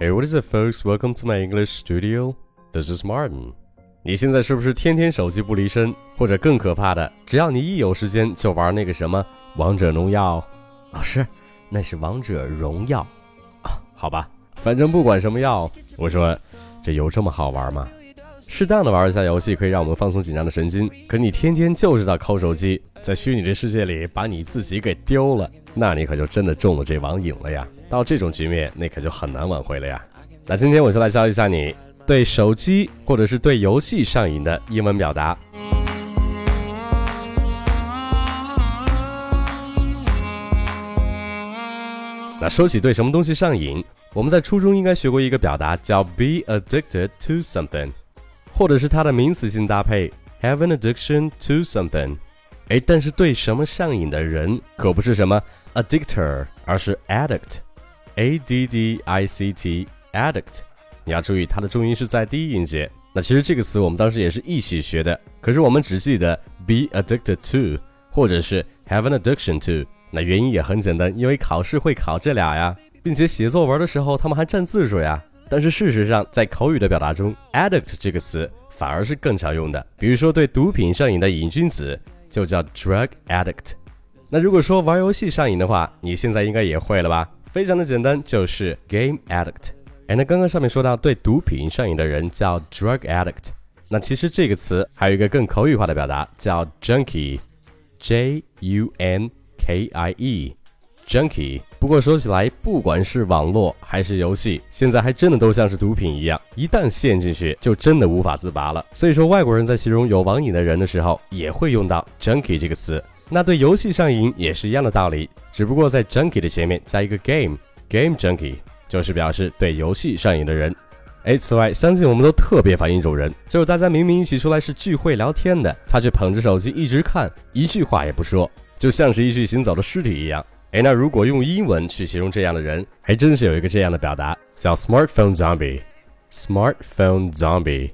Hey, what is it, folks? Welcome to my English studio. This is Martin. 你现在是不是天天手机不离身？或者更可怕的，只要你一有时间就玩那个什么王者荣耀？老师，那是王者荣耀啊？好吧，反正不管什么药，我说这有这么好玩吗？适当的玩一下游戏可以让我们放松紧张的神经，可你天天就知道抠手机，在虚拟的世界里把你自己给丢了。那你可就真的中了这网瘾了呀！到这种局面，那可就很难挽回了呀。那今天我就来教一下你对手机或者是对游戏上瘾的英文表达。那说起对什么东西上瘾，我们在初中应该学过一个表达叫 be addicted to something，或者是它的名词性搭配 have an addiction to something。哎，但是对什么上瘾的人可不是什么 addictor，而是 addict，a d d i c t，addict。你要注意它的重音是在第一音节。那其实这个词我们当时也是一起学的，可是我们只记得 be addicted to，或者是 have an addiction to。那原因也很简单，因为考试会考这俩呀，并且写作文的时候他们还占字数呀。但是事实上，在口语的表达中，addict 这个词反而是更常用的。比如说对毒品上瘾的瘾君子。就叫 drug addict。那如果说玩游戏上瘾的话，你现在应该也会了吧？非常的简单，就是 game addict。哎，那刚刚上面说到对毒品上瘾的人叫 drug addict，那其实这个词还有一个更口语化的表达叫 “junkie”，J-U-N-K-I-E Junkie。不过说起来，不管是网络还是游戏，现在还真的都像是毒品一样，一旦陷进去，就真的无法自拔了。所以说，外国人在形容有网瘾的人的时候，也会用到 junkie 这个词。那对游戏上瘾也是一样的道理，只不过在 junkie 的前面加一个 game，game junkie 就是表示对游戏上瘾的人。哎，此外，相信我们都特别烦一种人，就是大家明明一起出来是聚会聊天的，他却捧着手机一直看，一句话也不说，就像是一具行走的尸体一样。哎，那如果用英文去形容这样的人，还真是有一个这样的表达，叫 smartphone zombie。smartphone zombie。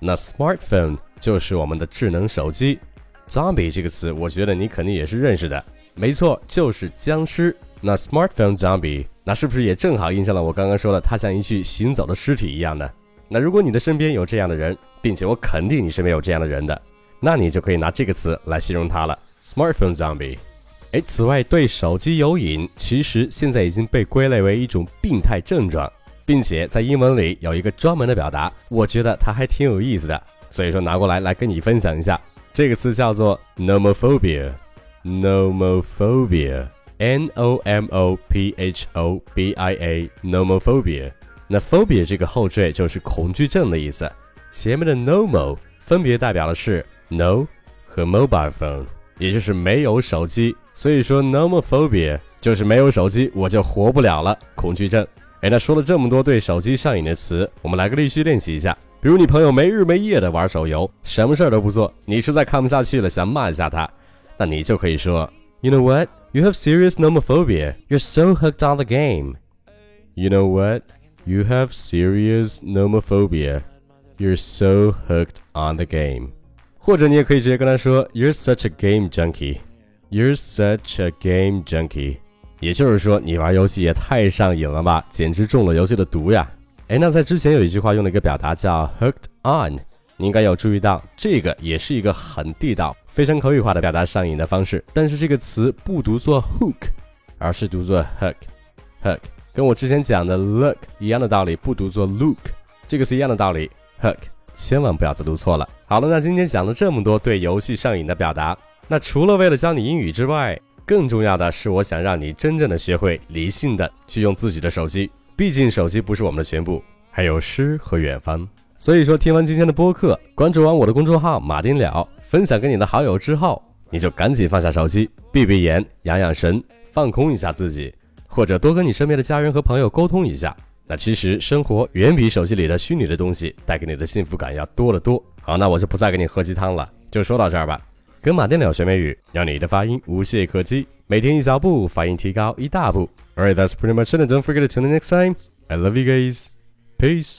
那 smartphone 就是我们的智能手机。zombie 这个词，我觉得你肯定也是认识的。没错，就是僵尸。那 smartphone zombie，那是不是也正好印上了我刚刚说的，它像一具行走的尸体一样呢？那如果你的身边有这样的人，并且我肯定你身边有这样的人的，那你就可以拿这个词来形容他了，smartphone zombie。哎，此外，对手机有瘾，其实现在已经被归类为一种病态症状，并且在英文里有一个专门的表达，我觉得它还挺有意思的，所以说拿过来来跟你分享一下。这个词叫做 nomophobia，nomophobia，n o m o p h o b i a，nomophobia。那 phobia 这个后缀就是恐惧症的意思，前面的 nomo 分别代表的是 no 和 mobile phone，也就是没有手机。所以说，nomophobia 就是没有手机我就活不了了，恐惧症。哎，那说了这么多对手机上瘾的词，我们来个例句练习一下。比如你朋友没日没夜的玩手游，什么事儿都不做，你实在看不下去了，想骂一下他，那你就可以说，You know what? You have serious nomophobia. You're so hooked on the game. You know what? You have serious nomophobia. You're so hooked on the game. 或者你也可以直接跟他说，You're such a game junkie. You're such a game junkie，也就是说你玩游戏也太上瘾了吧，简直中了游戏的毒呀！哎，那在之前有一句话用了一个表达叫 hooked on，你应该有注意到，这个也是一个很地道、非常口语化的表达上瘾的方式。但是这个词不读作 hook，而是读作 hook，hook，跟我之前讲的 look 一样的道理，不读作 look，这个是一样的道理，hook，千万不要再读错了。好了，那今天讲了这么多对游戏上瘾的表达。那除了为了教你英语之外，更重要的是，我想让你真正的学会理性的去用自己的手机。毕竟手机不是我们的全部，还有诗和远方。所以说，听完今天的播客，关注完我的公众号马丁了，分享给你的好友之后，你就赶紧放下手机，闭闭眼，养养神，放空一下自己，或者多跟你身边的家人和朋友沟通一下。那其实生活远比手机里的虚拟的东西带给你的幸福感要多得多。好，那我就不再给你喝鸡汤了，就说到这儿吧。跟马电鸟学美语，让你的发音无懈可击。每天一小步，发音提高一大步。Alright, that's pretty much it. Don't forget to tune in next time. I love you guys. Peace.